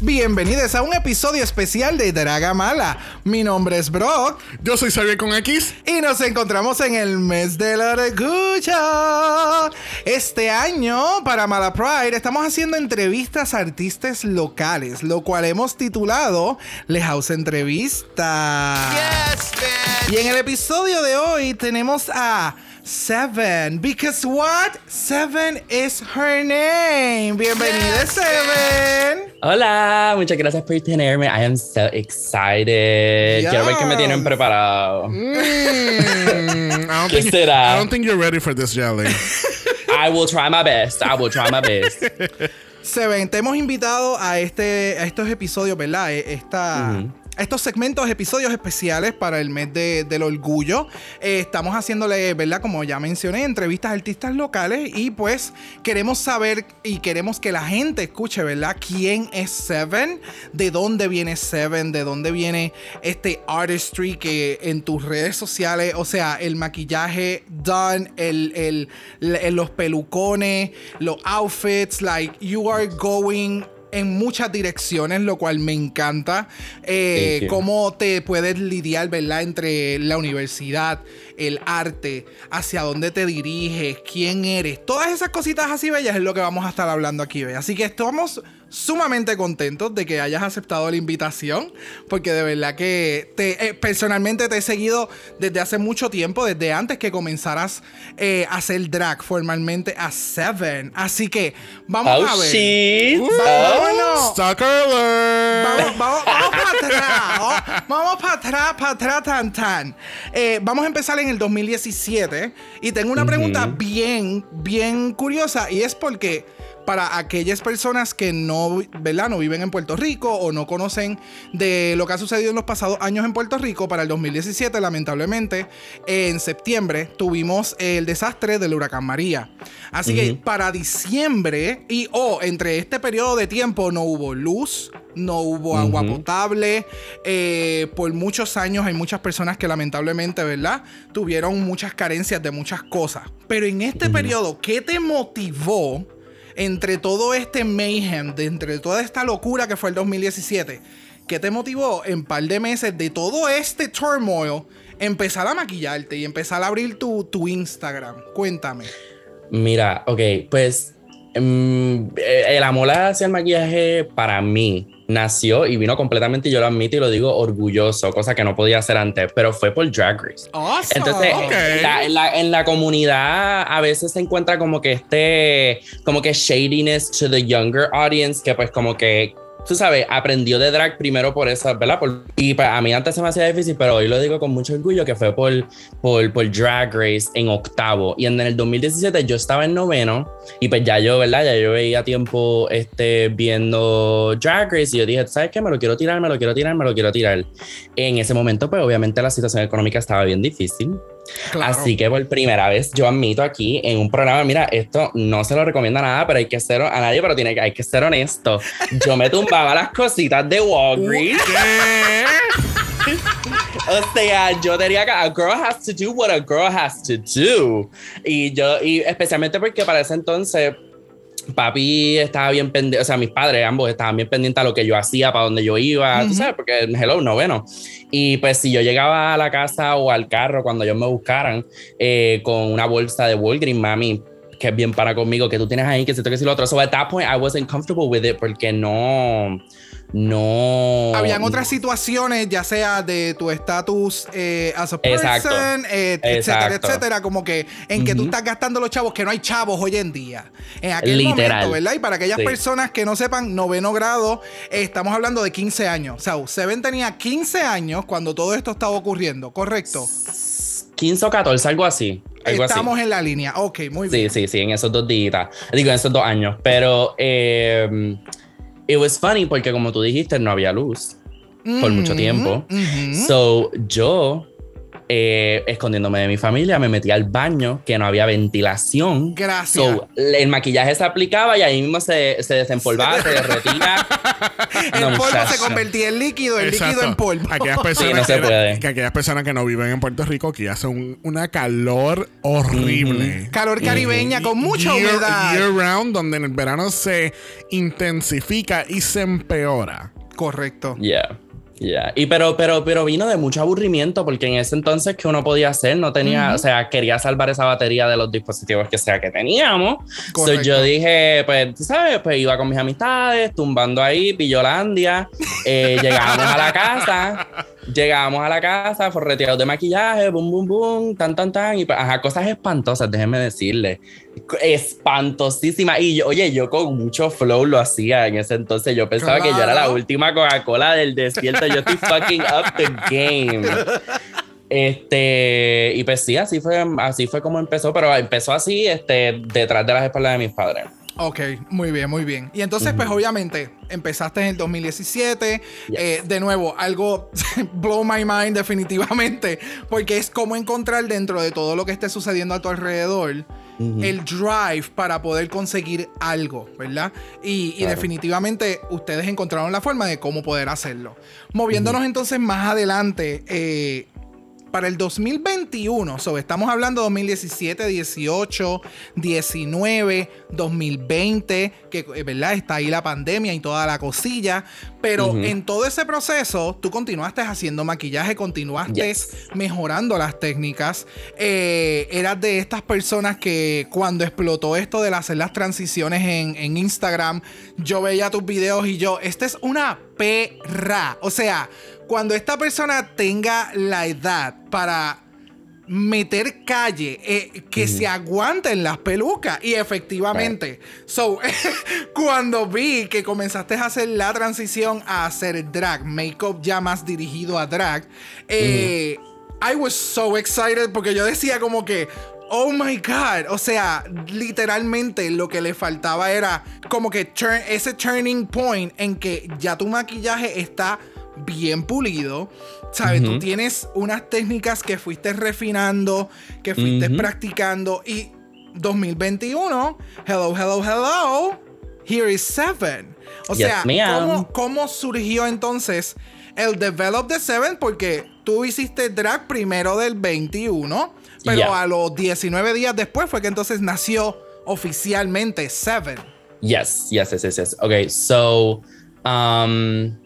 Bienvenidos a un episodio especial de Draga Mala. Mi nombre es Brock. Yo soy Xavier con X. Y nos encontramos en el mes de la orgullo. Este año, para Mala Pride, estamos haciendo entrevistas a artistas locales, lo cual hemos titulado Le House Entrevista. Yes, man. Y en el episodio de hoy tenemos a Seven. Because what? Seven is her name. Bienvenida, Yes, Seven. Hola, muchas gracias por tenerme. I am so excited. Quiero ver qué me tienen preparado. Mm, I, don't ¿Qué think, será? I don't think you're ready for this, Jelly. I will try my best. I will try my best. Seven, te hemos invitado a este a estos episodios, ¿verdad? Eh, Esta, estos segmentos, episodios especiales para el mes de- del orgullo. Eh, estamos haciéndole, ¿verdad? Como ya mencioné, entrevistas a artistas locales y pues queremos saber y queremos que la gente escuche, ¿verdad? ¿Quién es Seven? ¿De dónde viene Seven? ¿De dónde viene este artistry que en tus redes sociales, o sea, el maquillaje done, el, el- los pelucones, los outfits, like you are going en muchas direcciones, lo cual me encanta. Eh, cómo te puedes lidiar, ¿verdad? Entre la universidad, el arte, hacia dónde te diriges, quién eres. Todas esas cositas así bellas es lo que vamos a estar hablando aquí, ¿ve? Así que estamos sumamente contentos de que hayas aceptado la invitación, porque de verdad que te, eh, personalmente te he seguido desde hace mucho tiempo, desde antes que comenzaras eh, a hacer drag formalmente a Seven. Así que vamos Oh, a ver. shit. Stalker alert. Vamos, vamos, vamos para atrás. Vamos, vamos para atrás, para atrás, tan, tan. Eh, vamos a empezar en el 2017. Y tengo una pregunta bien, bien curiosa. Y es porque para aquellas personas que no, ¿verdad? no viven en Puerto Rico o no conocen de lo que ha sucedido en los pasados años en Puerto Rico, para el 2017, lamentablemente, en septiembre tuvimos el desastre del huracán María. Así que para diciembre y o entre este periodo de tiempo no hubo luz, no hubo agua potable. eh, por muchos años hay muchas personas que lamentablemente, ¿verdad? Tuvieron muchas carencias de muchas cosas. Pero en este periodo, ¿qué te motivó entre todo este mayhem, de entre toda esta locura que fue el 2017? ¿Qué te motivó en par de meses de todo este turmoil empezar a maquillarte y empezar a abrir tu, tu Instagram? Cuéntame. Mira, ok, pues el amor hacia el maquillaje para mí nació y vino completamente, yo lo admito y lo digo orgulloso, cosa que no podía hacer antes, pero fue por Drag Race. Awesome. Entonces, la- en, la, en la comunidad a veces se encuentra como que este, como que shadiness to the younger audience, que pues como que, tú sabes, aprendió de drag primero por eso, ¿verdad? Por- y pues, a mí antes se me hacía difícil, pero hoy lo digo con mucho orgullo que fue por, por, por Drag Race en octavo. Y en el 2017 yo estaba en noveno y pues ya yo, ¿verdad? Ya yo veía tiempo este, viendo Drag Race y yo dije, ¿sabes qué? Me lo quiero tirar, me lo quiero tirar, me lo quiero tirar. En ese momento, pues obviamente la situación económica estaba bien difícil. Claro. Así que por primera vez yo admito aquí en un programa, mira, esto no se lo recomienda nada, pero hay que ser a nadie, pero tiene que, hay que ser honesto. Yo me tumbaba las cositas de Walgreens. O sea, yo tenía que, a girl has to do what a girl has to do. Y yo, y especialmente porque para ese entonces, papi estaba bien pendiente, o sea, mis padres ambos estaban bien pendientes a lo que yo hacía, para donde yo iba, Ujú. tú sabes, porque hello, noveno. Y pues si yo llegaba a la casa o al carro cuando ellos me buscaran eh, con una bolsa de Walgreens, mami, que es bien para conmigo, que tú tienes ahí, que se toque si lo otro. So at that point I wasn't comfortable with it porque no, no. Habían otras situaciones, ya sea de tu estatus eh, as a person, Exacto. eh, etcétera, Exacto. etcétera, como que en que tú estás gastando los chavos, que no hay chavos hoy en día. En aquel Literal. momento, ¿verdad? Y para aquellas Sí. personas que no sepan, noveno grado, eh, estamos hablando de 15 años. O sea, Seven tenía 15 años cuando todo esto estaba ocurriendo, ¿correcto? 15 o 14, algo así. Algo así. Estamos en la línea. Ok, muy Sí, bien. sí, sí, en esos dos días. Digo, en esos dos años. Pero eh, it was funny porque como tú dijiste, no había luz por mucho Ujú, tiempo. So, yo eh, escondiéndome de mi familia, me metí al baño, que no había ventilación. Gracias. So, el maquillaje se aplicaba y ahí mismo se, se desempolvaba, se derretía. el No, polvo se convertía en líquido, el Exacto. líquido en polvo. Aquellas personas, Sí, no se que- puede. que aquellas personas que no viven en Puerto Rico aquí hace un- una calor horrible. Calor caribeña con mucha Year- humedad. Year round, donde en el verano se intensifica y se empeora. Correcto. Yeah. Yeah. Y pero, pero, pero vino de mucho aburrimiento porque en ese entonces que uno podía hacer, no tenía, o sea, quería salvar esa batería de los dispositivos que sea que teníamos. So, yo dije, pues, tú sabes, pues iba con mis amistades, tumbando ahí, Pillolandia, eh, llegábamos a la casa, llegábamos a la casa, forreteados de maquillaje, boom, boom, boom, tan, tan, tan, y pues, ajá, cosas espantosas, déjenme decirle. Espantosísimas. Y yo, oye, yo con mucho flow lo hacía en ese entonces. Yo pensaba que yo era la última Coca-Cola del desierto. Yo estoy fucking up the game. Este, y pues sí, así fue, así fue como empezó, pero empezó así, este, detrás de las espaldas de mis padres. Ok, muy bien, muy bien. Y entonces, pues obviamente, empezaste en el 2017. Yes. Eh, de nuevo, algo blow my mind definitivamente, porque es como encontrar dentro de todo lo que esté sucediendo a tu alrededor. El drive para poder conseguir algo, ¿verdad? Y, definitivamente ustedes encontraron la forma de cómo poder hacerlo. Moviéndonos entonces más adelante, eh, para el 2021, so, estamos hablando 2017, 18, 19, 2020, que eh, verdad está ahí la pandemia y toda la cosilla, pero en todo ese proceso tú continuaste haciendo maquillaje, continuaste Yes. mejorando las técnicas, eh, eras de estas personas que cuando explotó esto de hacer las transiciones en, en Instagram, yo veía tus videos y yo, esta es una perra, o sea, cuando esta persona tenga la edad para meter calle, eh, que se aguanten las pelucas. Y efectivamente, so, cuando vi que comenzaste a hacer la transición a hacer drag, make-up ya más dirigido a drag, eh, I was so excited porque yo decía como que... Oh my God, o sea, literalmente lo que le faltaba era como que turn- ese turning point en que ya tu maquillaje está bien pulido. ¿Sabes? Tú tienes unas técnicas que fuiste refinando, que fuiste practicando. Y 2021, hello, hello, hello, here is Seven. O Yes, sea. ¿cómo, cómo surgió entonces el Develop the Seven? Porque tú hiciste drag primero del 21, pero Yeah. a los 19 días después fue que entonces nació oficialmente Seven. Yes, yes, yes, yes, yes. Ok, so, um,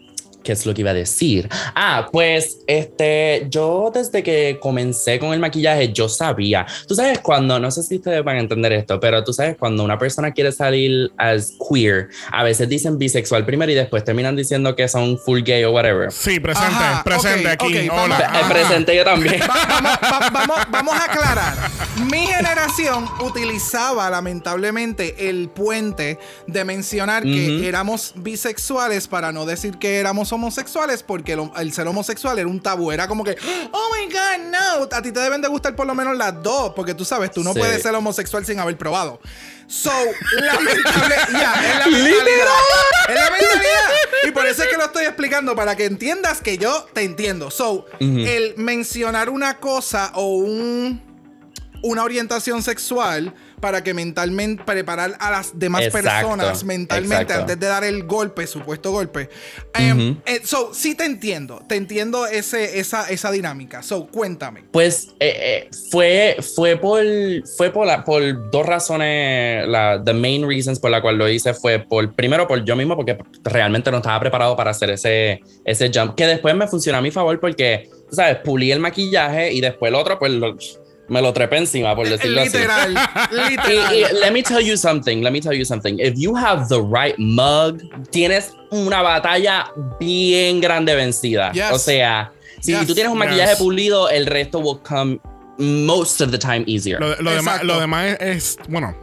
¿qué es lo que iba a decir? Ah, pues, este, yo desde que comencé con el maquillaje, yo sabía. Tú sabes cuando, no sé si ustedes van a entender esto, pero tú sabes cuando una persona quiere salir as queer, a veces dicen bisexual primero y después terminan diciendo que son full gay o whatever. Sí, presente, Ajá, presente ok, aquí. ok, Hola. vamos- presente yo también. Va- vamos, va- vamos, vamos a aclarar. Mi generación utilizaba lamentablemente el puente de mencionar que Ujú. éramos bisexuales para no decir que éramos homosexuales porque el, el ser homosexual era un tabú. Era como que, oh my God, no. A ti te deben de gustar por lo menos las dos porque tú sabes, tú no Sí. puedes ser homosexual sin haber probado. So, lamentable, ya, es la mentalidad. Es la mentalidad. Y por eso es que lo estoy explicando, para que entiendas que yo te entiendo. So, el mencionar una cosa o un, una orientación sexual para que mentalmente preparar a las demás Exacto, personas mentalmente exacto. antes de dar el golpe, supuesto golpe. Em, eh, so, sí te entiendo, te entiendo ese, esa, esa dinámica. So, cuéntame. Pues eh, eh, fue, fue por, fue por, la- por dos razones. La, the main reasons por la cual lo hice fue por, primero por yo mismo, porque realmente no estaba preparado para hacer ese, ese jump, que después me funcionó a mi favor porque, tú sabes, pulí el maquillaje y después el otro, pues lo- me lo trepé encima, por decirlo así. Literal, Y, literal. y let me tell you something, let me tell you something. If you have the right mug, tienes una batalla bien grande vencida. Yes. O sea, si Yes. tú tienes un Yes. maquillaje pulido, el resto will come most of the time easier. Lo, lo demás, lo demás es, es- bueno,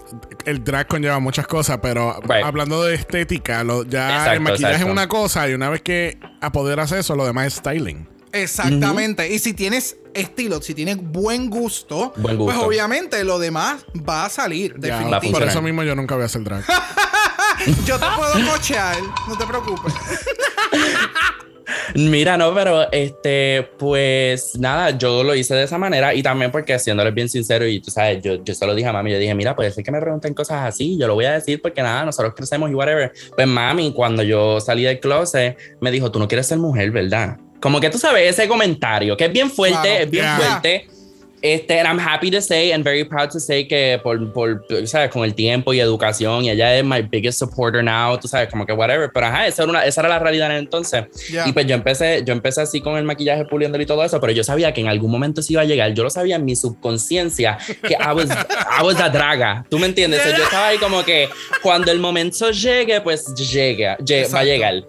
el drag conlleva muchas cosas, pero Right. hablando de estética, lo- ya Exacto, el maquillaje exacto. es una cosa y una vez que apoderas eso, lo demás es styling. Exactamente. Y si tienes estilo, si tienes buen gusto, Buen gusto. pues obviamente lo demás va a salir. Ya, Va a Definitivo. por eso mismo yo nunca voy a hacer drag. Yo te puedo cochear, no te preocupes. Mira, no, pero este, pues nada, yo lo hice de esa manera y también porque haciéndoles bien sincero y tú sabes, yo, yo se lo dije a mami, yo dije, mira, puede ser que me pregunten cosas así, yo lo voy a decir porque nada, nosotros crecemos y whatever. Pues mami, cuando yo salí del closet, me dijo, tú no quieres ser mujer, ¿verdad? Como que tú sabes, ese comentario, que es bien fuerte, es bien yeah. fuerte. Este, and I'm happy to say and very proud to say que por, por, ¿sabes? Con el tiempo y educación, y ella es my biggest supporter now, tú sabes, como que whatever. Pero ajá, esa era, una, esa era la realidad en el entonces. Yeah. Y pues yo empecé, yo empecé así con el maquillaje puliéndolo y todo eso, pero yo sabía que en algún momento se iba a llegar. Yo lo sabía en mi subconsciencia que I was, I was a draga. ¿Tú me entiendes? Yo estaba ahí como que cuando el momento llegue, pues llega, lle- va a llegar.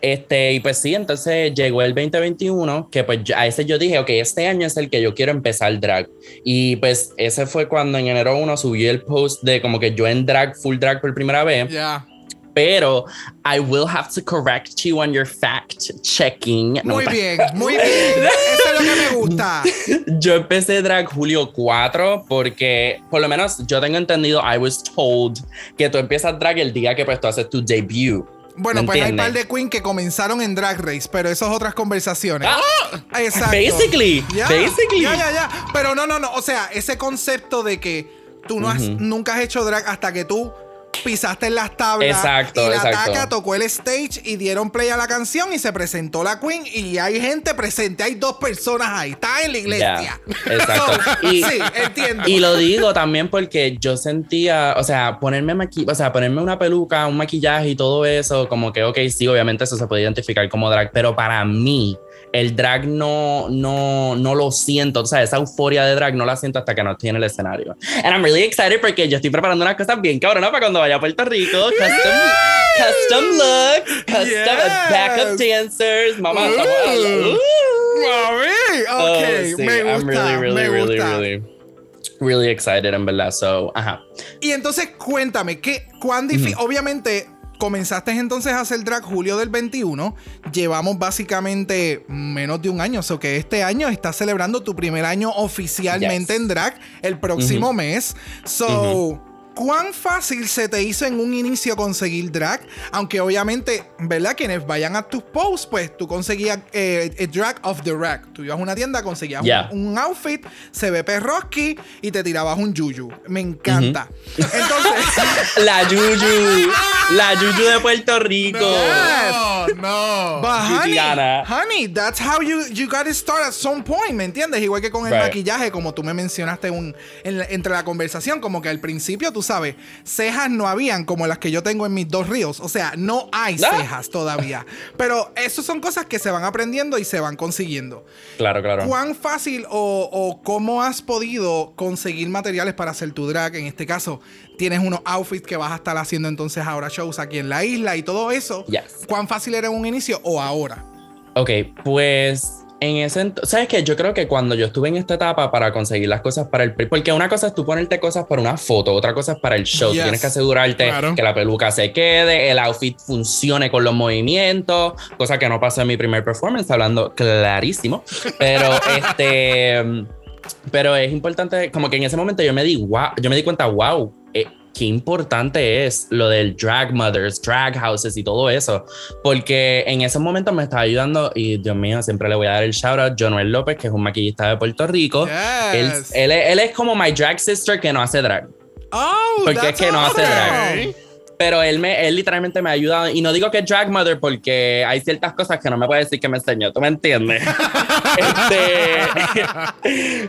Este, y pues sí, entonces llegó el 2021, que pues a ese yo dije, ok, este año es el que yo quiero empezar drag. Y pues ese fue cuando en enero 1 subí el post de como que yo en drag, full drag por primera vez. Pero I will have to correct you on your fact checking. Muy bien, muy bien. Eso es lo que me gusta. Yo empecé drag julio 4 porque por lo menos yo tengo entendido, I was told que tú empiezas drag el día que pues tú haces tu debut. Bueno, ¿Me pues hay entiendes? par de queen que comenzaron en Drag Race, pero eso es otras conversaciones. Ah, Exacto. Basically, Ya, basically. Ya, ya, ya. Pero no, no, no. O sea, ese concepto de que tú no has, nunca has hecho drag hasta que tú pisaste en las tablas. Exacto, y la exacto. taca tocó el stage y dieron play a la canción y se presentó la queen y hay gente presente. Hay dos personas ahí. Está en la iglesia. Exacto. Y- sí, entiendo. Y lo digo también porque yo sentía, o sea, ponerme maqui o sea, ponerme una peluca, un maquillaje y todo eso, como que, ok, sí, obviamente eso se puede identificar como drag, pero para mí el drag no, no, no lo siento, o sea, esa euforia de drag no la siento hasta que no estoy en el escenario. And I'm really excited porque yo estoy preparando unas cosas bien cabronas para cuando vaya a Puerto Rico, custom, custom looks, custom Yes. backup dancers, mamá. Uh. Mami, Oh, ok, sí, me gusta, I'm really, really, me really, gusta. really, really excited, en verdad. So, ajá. Y entonces cuéntame, ¿qué, ¿cuán difícil? Obviamente, comenzaste entonces a hacer drag julio del 21. Llevamos básicamente menos de un año. O sea que este año estás celebrando tu primer año oficialmente Yes. en drag el próximo mes. So. ¿Cuán fácil se te hizo en un inicio conseguir drag? Aunque obviamente, ¿verdad? Quienes vayan a tus posts, pues tú conseguías eh, el drag of the rack. Tú ibas a una tienda, conseguías un- Yeah. un, outfit, se ve perroski y te tirabas un yuyu. Me encanta. Entonces, La Yuyu. la Yuyu de Puerto Rico. No, no. But honey, honey, that's how you, you gotta start at some point, ¿me entiendes? Igual que con el Right. maquillaje, como tú me mencionaste un, en entre la conversación, como que al principio, tú sabes, cejas no habían como las que yo tengo en mis dos ríos. O sea, no hay Ah. cejas todavía. Pero eso son cosas que se van aprendiendo y se van consiguiendo. Claro, claro. ¿Cuán fácil o, o cómo has podido conseguir materiales para hacer tu drag? En este caso, tienes unos outfits que vas a estar haciendo entonces ahora shows aquí en la isla y todo eso. Yes. ¿Cuán fácil era en un inicio o ahora? Ok, pues en ese entonces, ¿sabes qué? Yo creo que cuando yo estuve en esta etapa para conseguir las cosas para el... pre- Porque una cosa es tú ponerte cosas para una foto, otra cosa es para el show. Tú Yes. tienes que asegurarte Claro. que la peluca se quede, el outfit funcione con los movimientos, cosa que no pasó en mi primer performance, hablando clarísimo. Pero este... Pero es importante, como que en ese momento yo me di, wow, yo me di cuenta, wow, eh, qué importante es lo del drag mothers, drag houses y todo eso, porque en ese momento me estaba ayudando y Dios mío, siempre le voy a dar el shout out, Jonuel López, que es un maquillista de Puerto Rico. Él, Yes. él es- él es como my drag sister que no hace drag. Oh, Porque es que no hace drag. Pero él, me, él literalmente me ha ayudado. Y no digo que drag mother porque hay ciertas cosas que no me puede decir que me enseñó. ¿Tú me entiendes? este,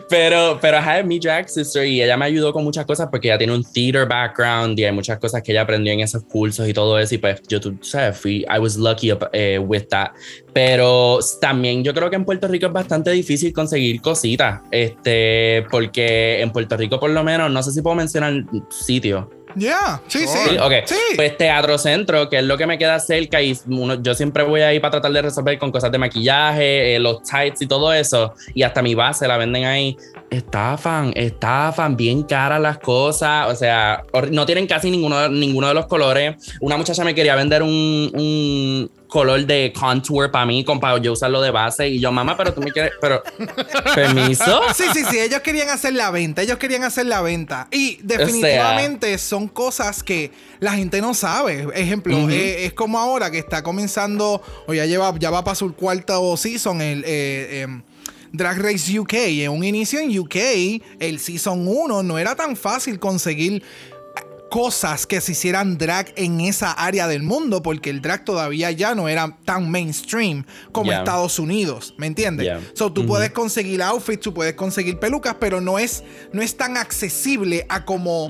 pero, pero ajá, es mi drag sister y ella me ayudó con muchas cosas porque ella tiene un theater background y hay muchas cosas que ella aprendió en esos cursos y todo eso. Y pues yo, tú sabes, fui, I was lucky eh, with that. Pero también yo creo que en Puerto Rico es bastante difícil conseguir cositas. Este, porque en Puerto Rico, por lo menos, no sé si puedo mencionar sitios. Yeah, sí, sí. Sí, ok. Sí. Pues Teatro Centro, que es lo que me queda cerca y uno, yo siempre voy ahí para tratar de resolver con cosas de maquillaje, eh, los tights y todo eso. Y hasta mi base la venden ahí. Estafan, estafan, bien caras las cosas. O sea, no tienen casi ninguno, ninguno de los colores. Una muchacha me quería vender un, un, color de contour para mí, para yo usarlo de base. Y yo, mamá, pero tú me quieres, pero, permiso. Sí, sí, sí, ellos querían hacer la venta, ellos querían hacer la venta. Y definitivamente son cosas que la gente no sabe. Ejemplo, eh, es como ahora que está comenzando, o ya lleva, ya va para su cuarto season el... Eh, em, Drag Race UK. En un inicio en UK, el Season 1 no era tan fácil conseguir cosas que se hicieran drag en esa área del mundo, porque el drag todavía ya no era tan mainstream como Estados Unidos, ¿me entiendes? So, tú puedes conseguir outfits, tú puedes conseguir pelucas, pero no es, no es tan accesible a como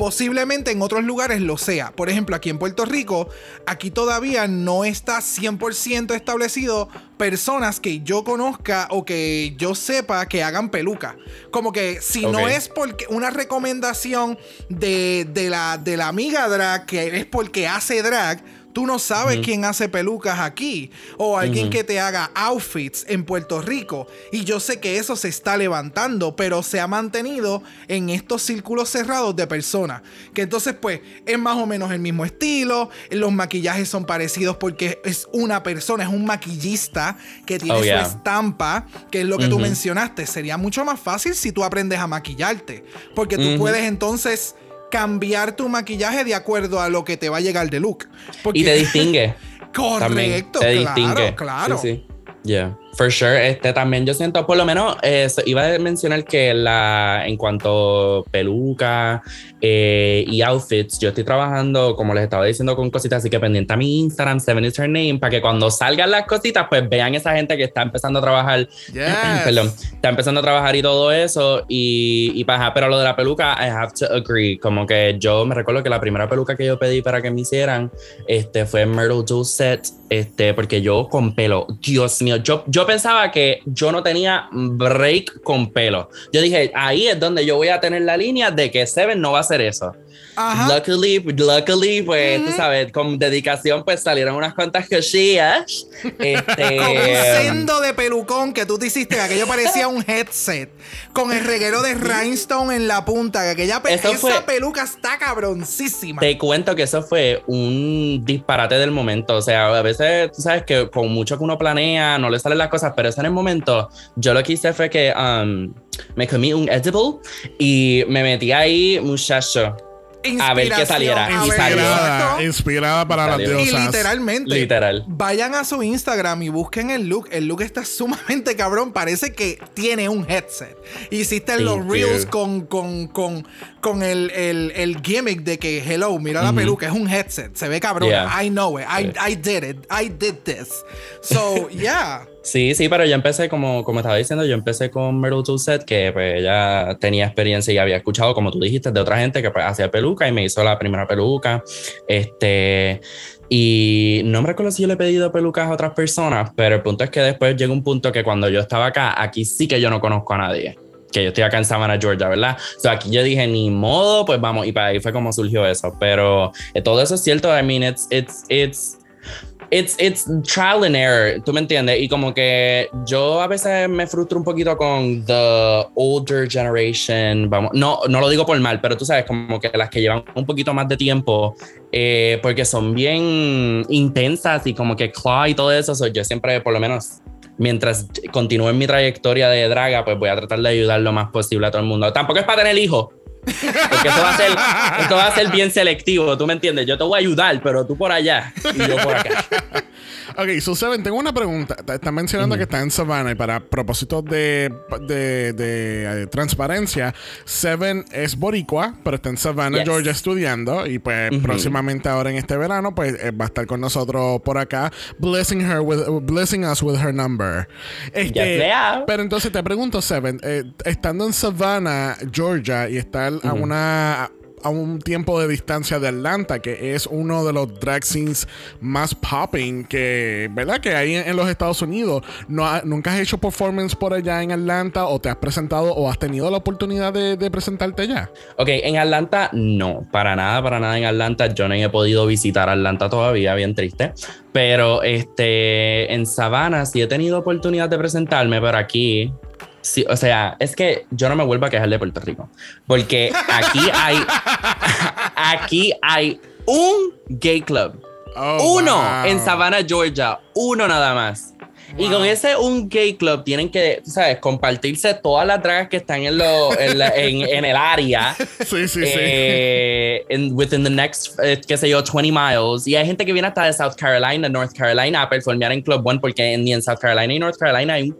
posiblemente en otros lugares lo sea. Por ejemplo, aquí en Puerto Rico, aquí todavía no está 100% establecido personas que yo conozca o que yo sepa que hagan peluca. Como que si no es porque una recomendación de, de, la, de la amiga drag, que es porque hace drag, Tú no sabes quién hace pelucas aquí o alguien que te haga outfits en Puerto Rico. Y yo sé que eso se está levantando, pero se ha mantenido en estos círculos cerrados de personas. Que entonces pues es más o menos el mismo estilo, los maquillajes son parecidos porque es una persona, es un maquillista que tiene oh, su estampa, que es lo que tú mencionaste. Sería mucho más fácil si tú aprendes a maquillarte, porque tú puedes entonces cambiar tu maquillaje de acuerdo a lo que te va a llegar de look. y te distingue. Correcto, te claro, distingue. claro. Sí, sí. Yeah, for sure. Este también yo siento, por lo menos, iba a mencionar que la, en cuanto peluca eh, y outfits, yo estoy trabajando, como les estaba diciendo, con cositas, así que pendiente a mi Instagram, Seven is her name, para que cuando salgan las cositas, pues vean esa gente que está empezando a trabajar. perdón, está empezando a trabajar y todo eso. Y, y paja, pero lo de la peluca, I have to agree. Como que yo me recuerdo que la primera peluca que yo pedí para que me hicieran este, fue Myrtle Set este, porque yo con pelo, Dios mío, yo, yo pensaba que yo no tenía break con pelo. Yo dije, ahí es donde yo voy a tener la línea de que Seven no va a hacer eso. Luckily, luckily, pues, tú sabes, con dedicación, pues salieron unas cuantas cosillas. Este, con un sendo de pelucón que tú te hiciste, que aquello parecía un headset. Con el reguero de rhinestone en la punta, que aquella esa peluca está cabroncísima. Te cuento que eso fue un disparate del momento. O sea, a veces, tú sabes que con mucho que uno planea, no le salen las cosas, pero eso en el momento, yo lo que hice fue que um, me comí un edible y me metí ahí, muchacho a ver qué saliera. Inspirada, inspirada para las diosas. Y literalmente. Literal. Vayan a su Instagram y busquen el look. El look está sumamente cabrón. Parece que tiene un headset. Hiciste los reels con, con, con, con el, el, el, gimmick de que, hello, mira la peluca, es un headset. Se ve cabrón. I know it. I, I did it. I did this. So, yeah. Sí, sí, pero yo empecé, como, como estaba diciendo, yo empecé con Myrtle Set, que pues ella tenía experiencia y había escuchado, como tú dijiste, de otra gente que pues, hacía peluca y me hizo la primera peluca. Este, y no me recuerdo si yo le he pedido pelucas a otras personas, pero el punto es que después llega un punto que cuando yo estaba acá, aquí sí que yo no conozco a nadie. Que yo estoy acá en Savannah, Georgia, ¿verdad? O sea, aquí yo dije, ni modo, pues vamos, y para ahí fue como surgió eso. Pero eh, todo eso es cierto. I mean, it's, it's, it's it's, it's trial and error, tú me entiendes, y como que yo a veces me frustro un poquito con the older generation, vamos, no, no lo digo por mal, pero tú sabes, como que las que llevan un poquito más de tiempo, eh, porque son bien intensas y como que claw y todo eso, yo siempre, por lo menos, mientras continúe en mi trayectoria de draga, pues voy a tratar de ayudar lo más posible a todo el mundo. Tampoco es para tener hijos, porque esto va, a ser, esto va a ser bien selectivo, ¿tú me entiendes? Yo te voy a ayudar, pero tú por allá y yo por acá. Ok, so Seven, tengo una pregunta. Están mencionando que está en Savannah y para propósitos de, de, de, eh, transparencia, Seven es boricua, pero está en Savannah, Georgia estudiando y pues próximamente ahora en este verano pues eh, va a estar con nosotros por acá blessing her with, blessing us with her number. Este, pero entonces te pregunto, Seven, eh, estando en Savannah, Georgia y estar a una a un tiempo de distancia de Atlanta, que es uno de los drag scenes más popping que, ¿verdad? Que hay en, los Estados Unidos. No ¿Nunca has hecho performance por allá en Atlanta o te has presentado o has tenido la oportunidad de, presentarte allá? Ok, en Atlanta no, para nada, para nada en Atlanta. Yo no he podido visitar Atlanta todavía, bien triste. Pero este, en Savannah sí he tenido oportunidad de presentarme, pero aquí Sí, o sea, es que yo no me vuelvo a quejar de Puerto Rico. Porque aquí hay. aquí hay un gay club. Oh, uno wow. en Savannah, Georgia. Uno nada más. Y con ese un gay club tienen que, ¿sabes? Compartirse todas las dragas que están en, lo, en, la- en- en el área. Sí, sí, sí. eh, in- within the next, eh, qué sé yo, 20 miles. Y hay gente que viene hasta de South Carolina, North Carolina a performear en Club One porque ni en South Carolina y North Carolina hay, un-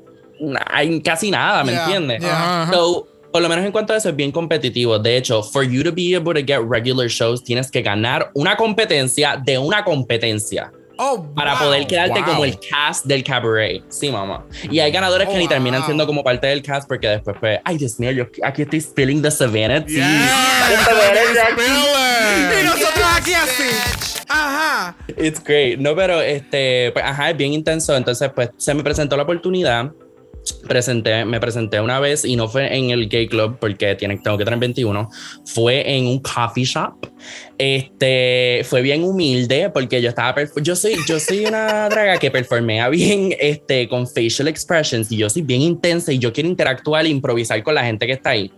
hay casi nada, ¿me Yeah, entiendes? yeah. So, por lo menos en cuanto a eso es bien competitivo. De hecho, for you to be able to get regular shows, tienes que ganar una competencia de una competencia Oh, para wow. poder quedarte Wow. como el cast del cabaret. Sí, mamá. Y hay ganadores Oh, que ni terminan siendo como parte del cast porque después, pues, ay, Dios mío, yo aquí estoy spilling the Savannah tea. Yeah, Y nosotros aquí así. Ajá. It's great. No, pero este, pues, ajá, es bien intenso. Entonces, pues, se me presentó la oportunidad. Presenté, me presenté una vez y no fue en el gay club porque tiene, tengo que tener 21. Fue en un coffee shop. Este, fue bien humilde porque yo estaba, yo soy, yo soy una draga que performea bien, este, con facial expressions y yo soy bien intensa y yo quiero interactuar e improvisar con la gente que está ahí.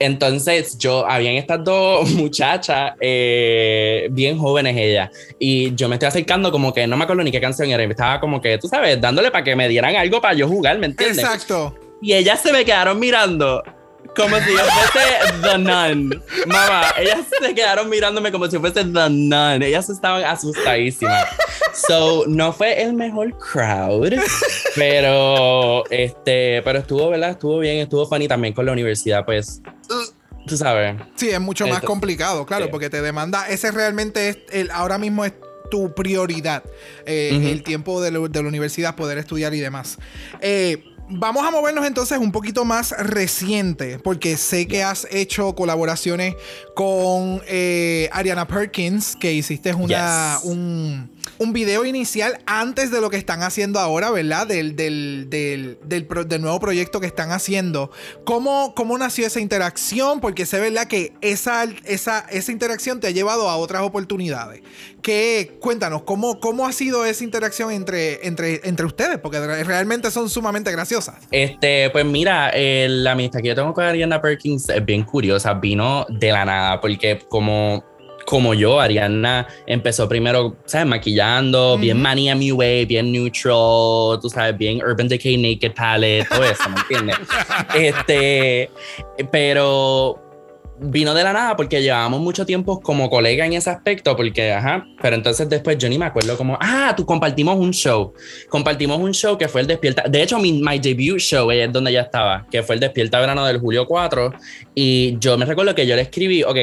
Entonces, yo, habían estas dos muchachas, eh, bien jóvenes ellas, y yo me estoy acercando como que no me acuerdo ni qué canción era, y me estaba como que, tú sabes, dándole para que me dieran algo para yo jugar, ¿me entiendes? Exacto. Y ellas se me quedaron mirando como si yo fuese The Nun. Mamá, ellas se quedaron mirándome como si fuese The Nun. Ellas estaban asustadísimas. So, no fue el mejor crowd, pero este, pero estuvo, ¿verdad? Estuvo bien, estuvo funny también con la universidad, pues. Tú sabes. Sí, es mucho más complicado, claro, sí. porque te demanda, ese realmente es el, ahora mismo es tu prioridad, eh, Ujú. el tiempo de, la- de la universidad, poder estudiar y demás. Eh, Vamos a movernos entonces un poquito más reciente, porque sé que has hecho colaboraciones con eh, Ariana Perkins, que hiciste una, Yes. un, un video inicial antes de lo que están haciendo ahora, ¿verdad? Del, del, del, del, del nuevo proyecto que están haciendo. ¿Cómo, ¿Cómo nació esa interacción? Porque sé, ¿verdad? Que esa, esa, esa interacción te ha llevado a otras oportunidades. Que, cuéntanos, ¿cómo, ¿cómo ha sido esa interacción entre, entre, entre ustedes? Porque re- realmente son sumamente graciosas. Este, pues mira, la amistad que yo tengo con Ariana Perkins es bien curiosa, vino de la nada, porque como, como yo, Ariana empezó primero, ¿sabes? Maquillando, bien Ujú. Mania Mi Way, bien neutral, tú sabes, bien Urban Decay Naked Palette, todo eso, ¿me entiendes? este, pero vino de la nada porque llevábamos mucho tiempo como colega en ese aspecto, porque, ajá, pero entonces después yo ni me acuerdo como, ah, tú compartimos un show, compartimos un show que fue el Despierta, de hecho mi my debut show es donde ya estaba, que fue el Despierta Verano del Julio 4, y yo me recuerdo que yo le escribí, ok,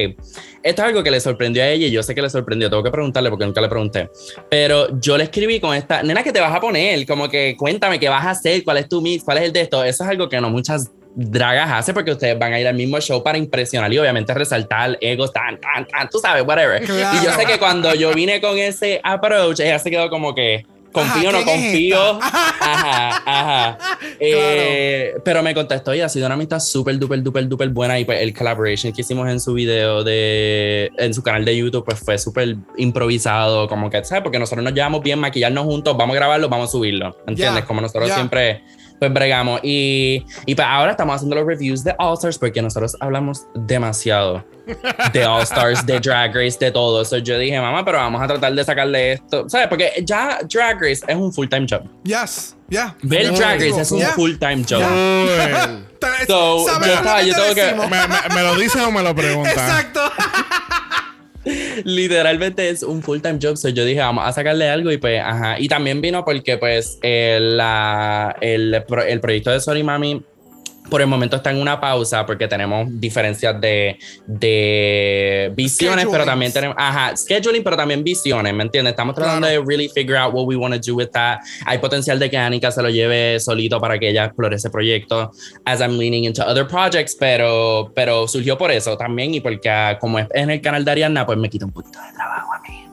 esto es algo que le sorprendió a ella y yo sé que le sorprendió, tengo que preguntarle porque nunca le pregunté, pero yo le escribí con esta, nena, que te vas a poner? Como que cuéntame qué vas a hacer, cuál es tu mix, cuál es el de esto, eso es algo que no muchas dragas hace porque ustedes van a ir al mismo show para impresionar y obviamente resaltar egos, tan, tan, tan, tú sabes, whatever. Claro. Y yo sé que cuando yo vine con ese approach, ella se quedó como que confío Ajá, no ¿quién es confío. esta? Ajá, ajá. Eh, pero me contestó y ha sido una amistad súper, duper, duper, duper buena. Y pues el collaboration que hicimos en su video de, en su canal de YouTube, pues fue súper improvisado. Como que, ¿sabes? Porque nosotros nos llevamos bien, maquillarnos juntos, vamos a grabarlo, vamos a subirlo. ¿Entiendes? Ya, Como nosotros ya. siempre pues bregamos. Y, y pues ahora estamos haciendo los reviews de All Stars porque nosotros hablamos demasiado de All Stars, de Drag Race, de todo. eso yo dije, mamá, pero vamos a tratar de sacarle esto. ¿Sabes? Porque ya Drag Race es un full time job. Yes, ya. Ver Drag Race es un Ya. full time job. Cool. So, ¿Sabes yo lo estaba- que yo te tengo que- decimos? ¿Me, me, me lo dices o me lo preguntas? Exacto. Literalmente es un full time job. So yo dije, vamos a sacarle algo y pues, ajá. Y también vino porque pues el, la- el, el proyecto de Sorry Mami por el momento está en una pausa porque tenemos diferencias de, de visiones, pero también tenemos, ajá, scheduling, pero también visiones, ¿me entiendes? Estamos tratando Claro. de really figure out what we want to do with that. Hay potencial de que Anika se lo lleve solito para que ella explore ese proyecto as I'm leaning into other projects, pero, pero surgió por eso también y porque ah, como es en el canal de Ariana, pues me quita un poquito de trabajo a mí.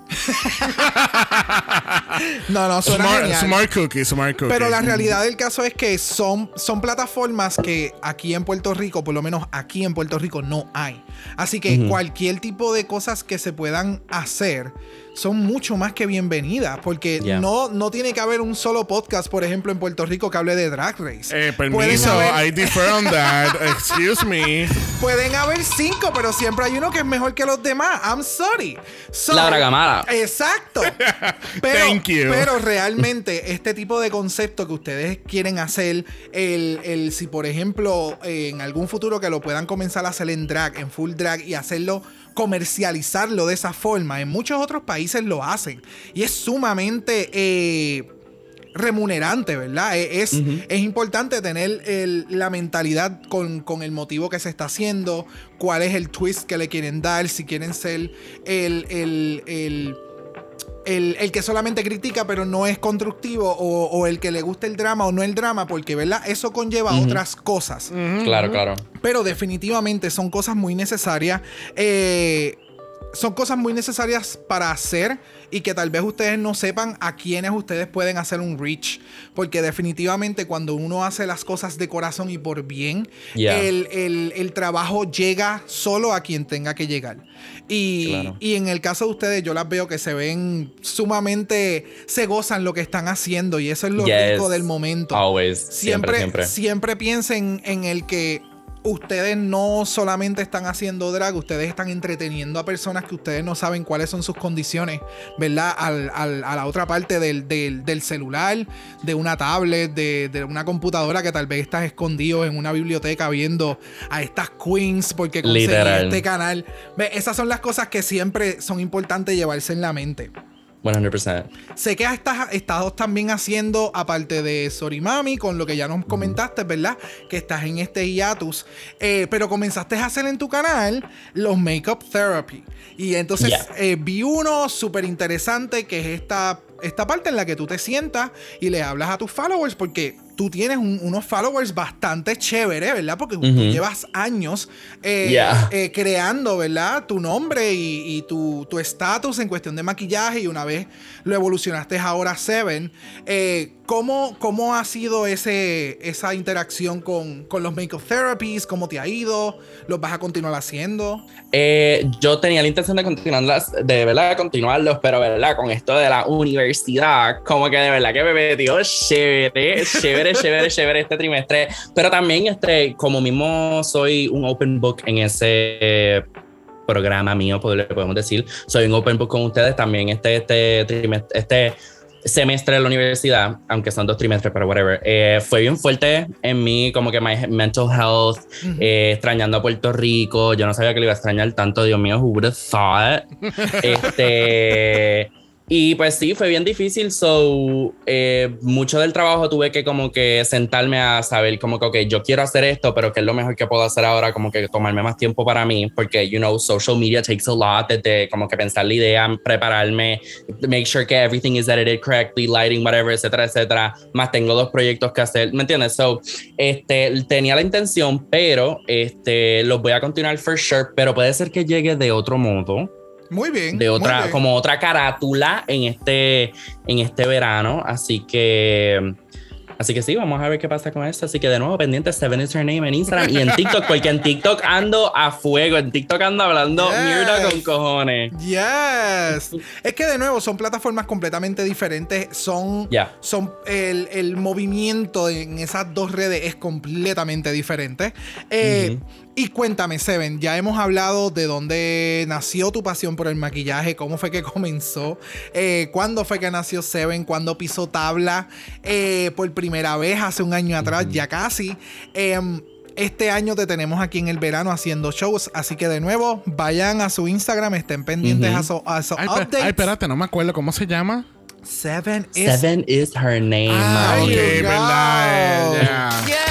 No, no, suena Smart, genial. smart cookie, smart cookie. Pero la realidad del caso es que son, son plataformas que aquí en Puerto Rico, por lo menos aquí en Puerto Rico, no hay. Así que cualquier tipo de cosas que se puedan hacer son mucho más que bienvenidas. Porque Yeah. no, no tiene que haber un solo podcast, por ejemplo, en Puerto Rico que hable de Drag Race. Eh, permiso, haber- I defer on that. Excuse me. Pueden haber cinco, pero siempre hay uno que es mejor que los demás. I'm sorry. So- La Dragamala. Exacto. Pero, pero realmente este tipo de concepto que ustedes quieren hacer, el, el, si por ejemplo en algún futuro que lo puedan comenzar a hacer en drag, en full drag y hacerlo comercializarlo de esa forma. En muchos otros países lo hacen. Y es sumamente eh, remunerante, ¿verdad? E, es, es importante tener la mentalidad con, el motivo que se está haciendo, cuál es el twist que le quieren dar, si quieren ser el, el el, que solamente critica pero no es constructivo o, el que le gusta el drama o no el drama, porque, ¿verdad? Eso conlleva otras cosas. Claro, claro. Pero definitivamente son cosas muy necesarias. Eh, son cosas muy necesarias para hacer y que tal vez ustedes no sepan a quiénes ustedes pueden hacer un reach. Porque definitivamente cuando uno hace las cosas de corazón y por bien, el, trabajo llega solo a quien tenga que llegar. Y, en el caso de ustedes, yo las veo que se ven sumamente, se gozan lo que están haciendo y eso es lo rico del momento. Always. Siempre, siempre, siempre piensen en el que ustedes no solamente están haciendo drag, ustedes están entreteniendo a personas que ustedes no saben cuáles son sus condiciones, ¿verdad? Al, a la otra parte del, celular, de una tablet, de, una computadora que tal vez estás escondido en una biblioteca viendo a estas queens porque conseguí este canal. Esas son las cosas que siempre son importantes llevarse en la mente. 100%. Sé que has estado también haciendo, aparte de Sorimami, con lo que ya nos comentaste, ¿verdad? Que estás en este hiatus. Eh, pero comenzaste a hacer en tu canal los Makeup Therapy. Y entonces eh, vi uno súper interesante que es esta, esta parte en la que tú te sientas y le hablas a tus followers porque tú tienes unos followers bastante chéveres, ¿verdad? Porque tú llevas años eh, eh, creando, ¿verdad? Tu nombre y, tu estatus en cuestión de maquillaje y una vez lo evolucionaste ahora Seven. Eh, ¿cómo, ¿cómo, ha sido ese, esa interacción con, con los makeup therapies? ¿Cómo te ha ido? ¿Los vas a continuar haciendo? yo tenía la intención de continuarlas, de verdad, continuarlos, pero verdad, con esto de la universidad, como que de verdad que me metió chévere, chévere chévere, chévere, este trimestre. Pero también, este, como mismo soy un open book en ese programa mío, pues, podemos decir, soy un open book con ustedes también este, este trimestre, este semestre de la universidad, aunque son dos trimestres, pero whatever, eh, fue bien fuerte en mí, como que my mental health, eh, extrañando a Puerto Rico. Yo no sabía que le iba a extrañar tanto, Dios mío, who would have thought? este. Y pues sí, fue bien difícil, so eh, mucho del trabajo tuve que como que sentarme a saber como que, ok, yo quiero hacer esto, pero qué es lo mejor que puedo hacer ahora, como que tomarme más tiempo para mí, porque, you know, social media takes a lot, desde como que pensar la idea, prepararme, make sure que everything is edited correctly, lighting, whatever, etcétera, etcétera, más tengo dos proyectos que hacer, ¿me entiendes? So, este, tenía la intención, pero, este, los voy a continuar for sure, pero puede ser que llegue de otro modo muy bien. De otra, como otra carátula en este, en este verano. Así que. Así que sí, vamos a ver qué pasa con esto. Así que de nuevo, pendiente, Seven is her name en Instagram y en TikTok, porque en TikTok ando a fuego. En TikTok ando hablando mierda con cojones. Yes. es que de nuevo, son plataformas completamente diferentes. Son. Son. El, el, movimiento en esas dos redes es completamente diferente. Eh, y cuéntame, Seven, ya hemos hablado de dónde nació tu pasión por el maquillaje, cómo fue que comenzó, eh, cuándo fue que nació Seven, cuándo pisó tabla eh, por primera vez hace un año atrás, ya casi. Em, este año te tenemos aquí en el verano haciendo shows, así que de nuevo, vayan a su Instagram, estén pendientes a su, a su ay, Ay, espérate, no me acuerdo cómo se llama. Seven is, Seven is her name. Ah, ok, verdad. Yes, bitch.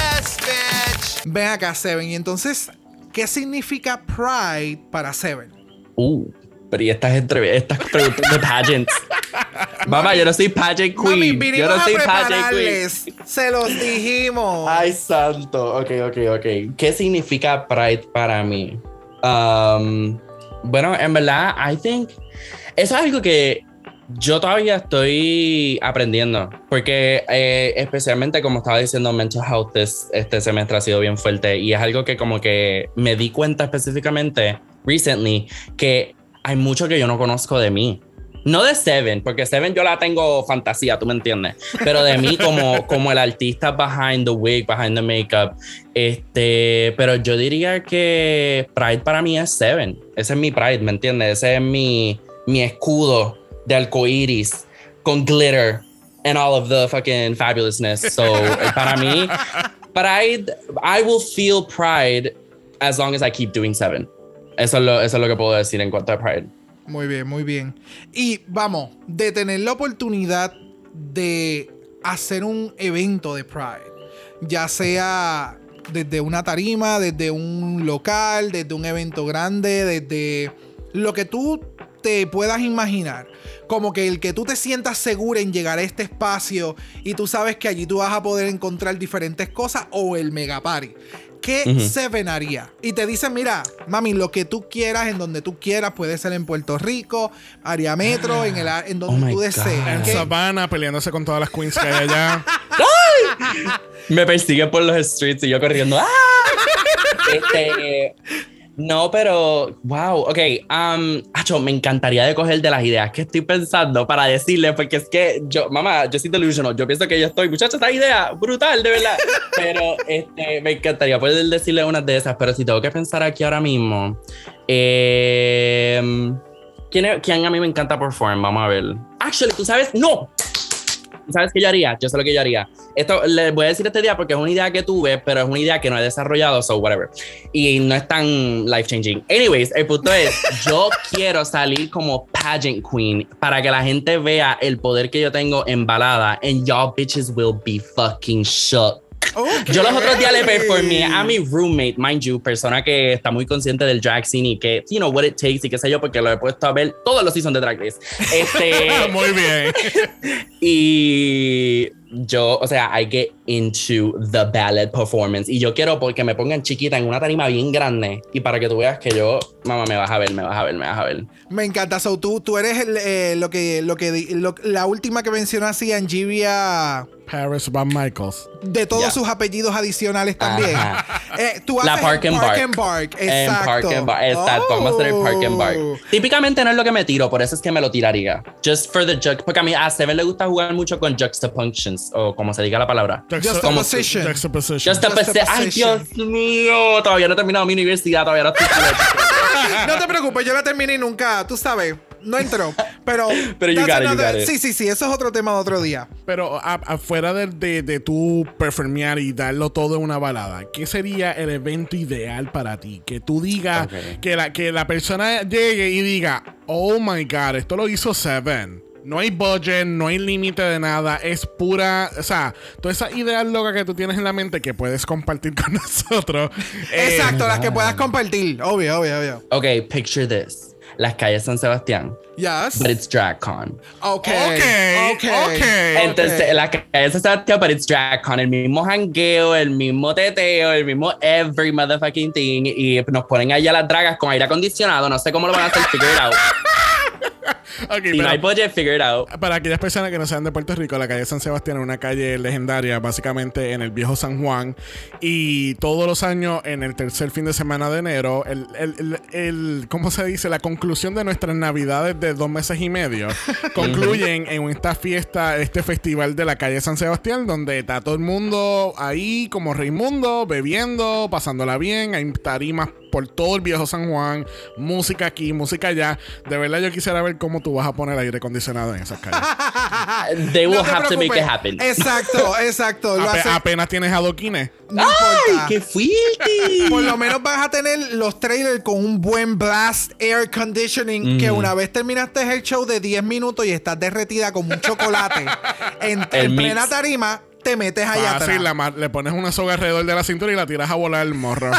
Ven acá, Seven. Y entonces, ¿qué significa Pride para Seven? Uh, pero y estas, estas preguntas de pageants. Mamá, yo no soy pageant queen. yo no soy pageant queen. Se los dijimos. Ay, santo. Ok, ok, ok. ¿Qué significa Pride para mí? Um, bueno, en verdad, I think. Eso es algo que yo todavía estoy aprendiendo, porque eh, especialmente como estaba diciendo, mental health este semestre ha sido bien fuerte y es algo que como que me di cuenta específicamente recently que hay mucho que yo no conozco de mí. No de Seven, porque Seven yo la tengo fantasía, tú me entiendes. Pero de mí como, como el artista behind the wig, behind the makeup. Este, pero yo diría que Pride para mí es Seven. Ese es mi Pride, ¿me entiendes? Ese es mi, mi escudo de arcoiris con glitter and all of the fucking fabulousness. So, para mí, pride, I will feel pride as long as I keep doing seven. Es lo, eso es lo que puedo decir en cuanto a pride. Muy bien, muy bien. Y vamos, de tener la oportunidad de hacer un evento de Pride, ya sea desde una tarima, desde un local, desde un evento grande, desde lo que tú te puedas imaginar. Como que el que tú te sientas seguro en llegar a este espacio y tú sabes que allí tú vas a poder encontrar diferentes cosas o el mega party. ¿Qué se venaría? Y te dicen, mira, mami, lo que tú quieras, en donde tú quieras, puede ser en Puerto Rico, área metro, en, el, en donde Oh tú desees. En ¿Qué- Savannah, peleándose con todas las queens que hay allá. Me persigue por los streets y yo corriendo. ¡Ah! Este, no, pero wow, ok. Um, acho, me encantaría de coger de las ideas que estoy pensando para decirle, porque es que yo, mamá, yo soy delusional. Yo pienso que yo estoy, muchacha, esta idea brutal, de verdad. Pero este, me encantaría poder decirle unas de esas, pero si tengo que pensar aquí ahora mismo, eh, ¿quién, es- ¿quién a mí me encanta perform? Vamos a ver. Actually, tú sabes, no. ¿Sabes qué yo haría? Yo sé lo que yo haría. Esto les voy a decir este día porque es una idea que tuve, pero es una idea que no he desarrollado, so whatever. Y no es tan life changing. Anyways, el punto es, yo quiero salir como pageant queen para que la gente vea el poder que yo tengo en balada and y'all bitches will be fucking shook. Yo los otros días le performé a mi roommate, mind you, persona que está muy consciente del drag scene y que, you know, what it takes y qué sé yo, porque lo he puesto a ver todos los seasons de Drag Race. Este, Muy bien. y yo, o sea, I get into the ballet performance. Y yo quiero porque me pongan chiquita en una tarima bien grande. Y para que tú veas que yo, mamá, me vas a ver, me vas a ver, me vas a ver. Me encanta. So, tú, tú eres el, eh, lo que, lo que, lo- la última que mencionó así, Angivia, Paris Van Michaels. de todos sus apellidos adicionales también. Eh, tú La Park and Park Bark. and Bark. En Exacto. Park and Bark. Exacto, vamos a hacer el Park and Bark. Oh. Típicamente no es lo que me tiro, por eso es que me lo tiraría. Just for the juxt. Porque a mí a Seven le gusta jugar mucho con juxtapunctions, o como se diga la palabra. Juxtaposition. Juxtaposition. Juxtaposition. Ay. Dios mío. Todavía no he terminado mi universidad, todavía no estoy. No te preocupes, yo la terminé y nunca, tú sabes, no entró. Pero, Pero you got it, you got it. Sí, sí, sí, eso es otro tema de otro día. Pero a- afuera de, de, de tu performear y darlo todo en una balada, ¿qué sería el evento ideal para ti? Que tú digas, Ok. que, la, que la persona llegue y diga, oh my god, esto lo hizo Seven. No hay budget, no hay límite de nada, es pura, o sea, toda esa idea loca que tú tienes en la mente que puedes compartir con nosotros. eh, Exacto, las que puedas compartir. Obvio, obvio, obvio. Ok, picture this. Las calles San Sebastián. Yes. But it's DragCon. Ok. Ok, Ok. ok. Entonces, las calles San Sebastián, but it's DragCon. El mismo jangueo, el mismo teteo, el mismo every motherfucking thing. Y nos ponen allá las dragas con aire acondicionado. No sé cómo lo van a hacer, figure it out. Ok, Si pero- no hay budget, figure it out. Para aquellas personas que no sean de Puerto Rico, la calle San Sebastián es una calle legendaria, básicamente en el viejo San Juan. Y todos los años, en el tercer fin de semana de enero, el, el, el- el- ¿cómo se dice? La conclusión de nuestras navidades de dos meses y medio concluyen en esta fiesta, este festival de la calle San Sebastián, donde está todo el mundo ahí como Raimundo, bebiendo, pasándola bien. Hay tarimas por todo el viejo San Juan, música aquí, música allá. De verdad, yo quisiera ver cómo tú vas a poner aire acondicionado en esas calles. They will No have to make it happen. Exacto, exacto. Lo Ape- hace- apenas tienes adoquines. no ¡Ay, importa. qué fuerte! Por lo menos vas a tener los trailers con un buen blast air conditioning que una vez terminaste el show de 10 minutos y estás derretida como un chocolate en, El en plena tarima, te metes allá atrás. la le pones una soga alrededor de la cintura y la tiras a volar el morro.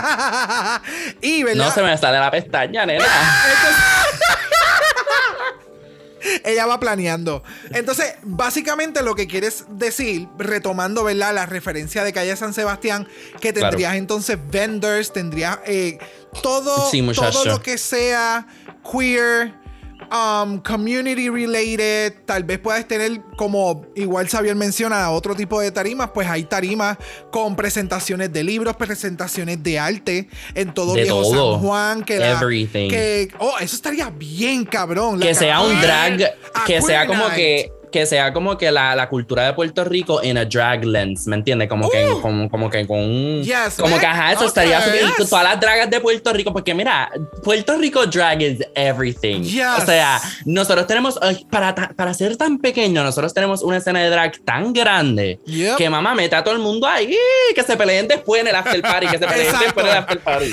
y ¿verdad? No se me sale la pestaña, nena. Ella va planeando. Entonces, básicamente lo que quieres decir, retomando, ¿verdad? La referencia de calle San Sebastián, que Claro. tendrías entonces vendors, tendrías eh, todo, Sí, todo lo que sea queer, um, community related, tal vez puedas tener, como igual Xavier menciona, otro tipo de tarimas, pues hay tarimas con presentaciones de libros, presentaciones de arte en todo De Viejo todo. San Juan, que, la- Everything. que oh, eso estaría bien cabrón. la que sea un drag, que sea como que que sea como que la, la, cultura de Puerto Rico en a drag lens, ¿me entiendes? Como, que, uh. como, como, que con un... como que, ajá, eso estaría Y todas las dragas de Puerto Rico, porque mira, Puerto Rico drag is everything. O sea, nosotros tenemos, para, para ser tan pequeño, nosotros tenemos una escena de drag tan grande que mamá mete a todo el mundo ahí, que se peleen después en el after party, que se peleen después en el after party.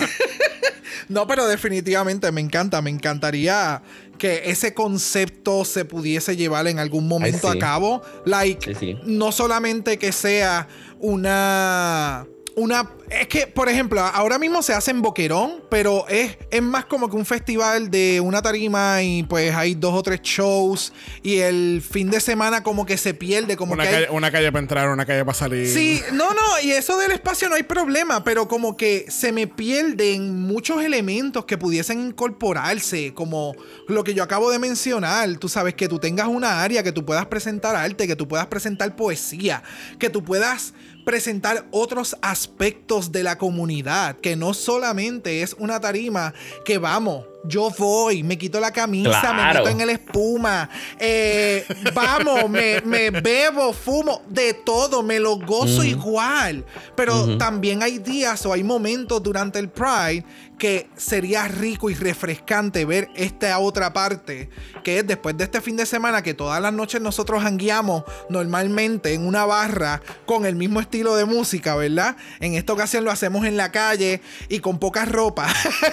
no, pero definitivamente me encanta, me encantaría que ese concepto se pudiese llevar en algún momento a cabo. Like, no solamente que sea una una. Es que, por ejemplo, ahora mismo se hace en Boquerón, pero es, es más como que un festival de una tarima y pues hay dos o tres shows y el fin de semana como que se pierde. Como una, que calle, una calle para entrar, una calle para salir. Sí, no, no, y eso del espacio no hay problema, pero como que se me pierden muchos elementos que pudiesen incorporarse, como lo que yo acabo de mencionar. Tú sabes, que tú tengas una área, que tú puedas presentar arte, que tú puedas presentar poesía, que tú puedas presentar otros aspectos de la comunidad, que no solamente es una tarima que vamos, yo voy, me quito la camisa, me meto en el espuma, eh, vamos, me, bebo, fumo, de todo, me lo gozo igual. Pero también hay días o hay momentos durante el Pride que sería rico y refrescante ver esta otra parte, que es después de este fin de semana que todas las noches nosotros hangueamos normalmente en una barra con el mismo estilo de música, ¿verdad? En esta ocasión lo hacemos en la calle y con poca ropa.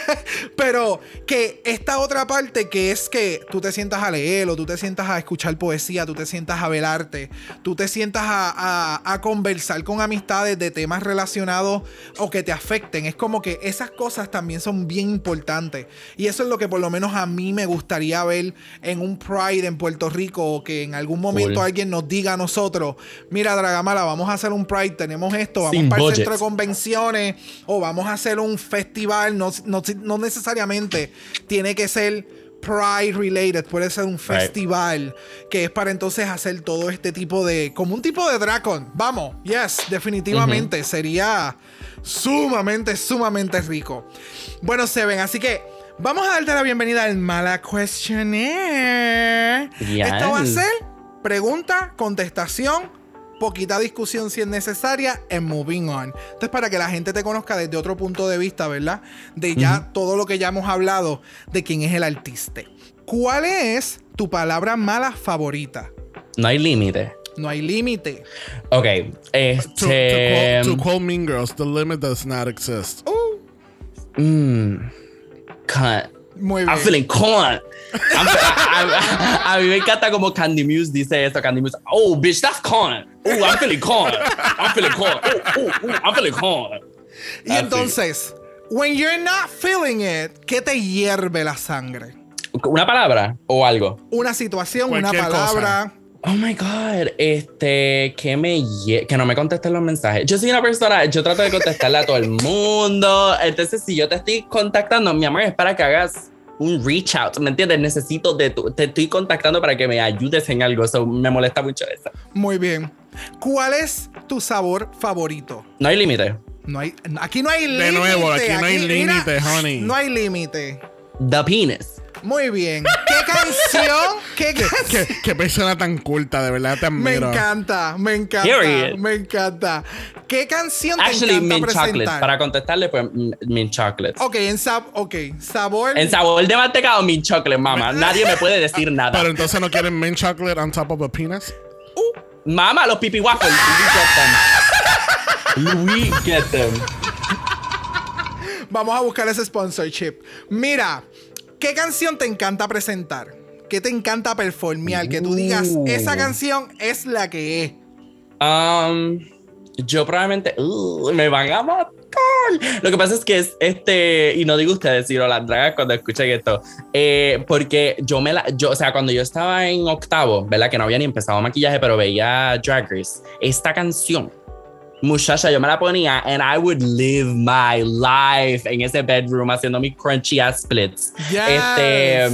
Pero que esta otra parte que es que tú te sientas a leer o tú te sientas a escuchar poesía, tú te sientas a ver arte, tú te sientas a, a conversar con amistades de temas relacionados o que te afecten. Es como que esas cosas también son bien importantes. Y eso es lo que por lo menos a mí me gustaría ver en un Pride en Puerto Rico, o que en algún momento alguien nos diga a nosotros, mira Dragamala, vamos a hacer un Pride, tenemos esto, vamos para el centro de convenciones, o vamos a hacer un festival, no, no, necesariamente tiene que ser Pride related, puede ser un festival que es para entonces hacer todo este tipo de, como un tipo de Dracon. Vamos, yes, definitivamente sería sumamente, sumamente rico. Bueno, Seven, así que vamos a darte la bienvenida al Mala Questionnaire. Esto va a ser pregunta, contestación, poquita discusión si es necesaria en Moving On. Entonces, para que la gente te conozca desde otro punto de vista, ¿verdad? De ya todo lo que ya hemos hablado de quién es el artista. ¿Cuál es tu palabra mala favorita? No hay límite. No hay límite. Ok. Este. To, quote, Mean Girls, the limit does not exist. Mmm. Cunt. Muy bien. I'm feeling cunt. A, mí me encanta como Candy Muse dice esto. Candy Muse, oh, bitch, that's cunt. Oh, I'm feeling cunt. I'm feeling cunt. Oh, oh, I'm feeling cunt. Y entonces, when you're not feeling it, ¿qué te hierve la sangre? ¿Una palabra o algo? Una situación, una palabra. Oh my God, este, que me que no me contesten los mensajes. Yo soy una persona, yo trato de contestarle a todo el mundo. Entonces, si yo te estoy contactando, mi amor, es para que hagas un reach out, ¿me entiendes? Necesito de tu, te estoy contactando para que me ayudes en algo. Eso me molesta mucho eso. Muy bien. ¿Cuál es tu sabor favorito? No hay límite. No hay, aquí no hay límite. De nuevo, aquí no hay límite, honey. No hay límite. The penis. Muy bien. ¿Qué canción? ¿Qué, ¿Qué, qué, persona tan culta, de verdad te Me encanta, me encanta. Me encanta. ¿Qué canción Actually, te encanta mint presentar? chocolate. Para contestarle, pues mint chocolate. Ok, en sab okay. sabor. En sabor de mantecado, mint chocolate, mamá. Nadie me puede decir nada. Pero entonces no quieren mint chocolate on top of a penis. Uh. Mama, los pipi waffles. We get them. We get them. Vamos a buscar ese sponsorship. Mira, ¿Qué canción te encanta presentar? ¿Qué te encanta performear? Que tú digas, esa uh. canción es la que es. Um, yo probablemente uh, me van a matar. Lo que pasa es que es este, y no digo ustedes, sino las dragas cuando escuchen esto, eh, porque yo me la, yo, o sea, cuando yo estaba en octavo, ¿verdad? Que no había ni empezado maquillaje, pero veía Drag Race, esta canción Muchacha, yo me la ponía and I would live my life en ese bedroom haciendo mis crunchy ass splits. Este,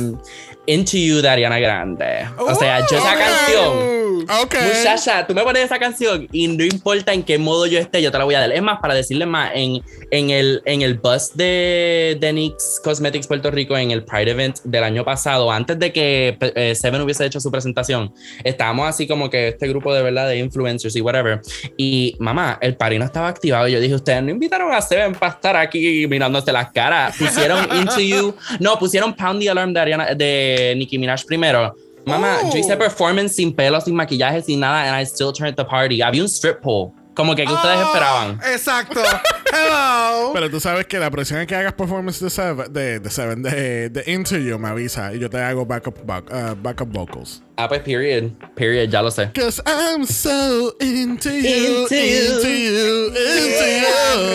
Into You de Ariana Grande. O sea, yo esa canción. Ok. Muchacha, tú me pones esa canción y no importa en qué modo yo esté, yo te la voy a dar. Es más, para decirle más, en, en, el, en el bus de, de NYX Cosmetics Puerto Rico, en el Pride Event del año pasado, antes de que eh, Seven hubiese hecho su presentación, estábamos así como que este grupo de verdad de influencers y whatever. Y mamá, el party no estaba activado. Y yo dije, ustedes no invitaron a Seven para estar aquí mirándose las caras. Pusieron Into You. No, pusieron Pound the Alarm de, Ariana, de Nicki Minaj primero. Mamá, Oh. yo hice performance sin pelo, sin maquillaje, sin nada, and I still turned the party. Había un strip pole. Como que, que ustedes Ah, esperaban. Exacto. Hello. Pero tú sabes que la próxima vez que hagas performance de Seven, de, de, Seven, de, de You, me avisa y yo te hago backup, back, uh, backup vocals. Ah, pues, period. Period, ya lo sé. Cause I'm so into you, Into you. into you, into you.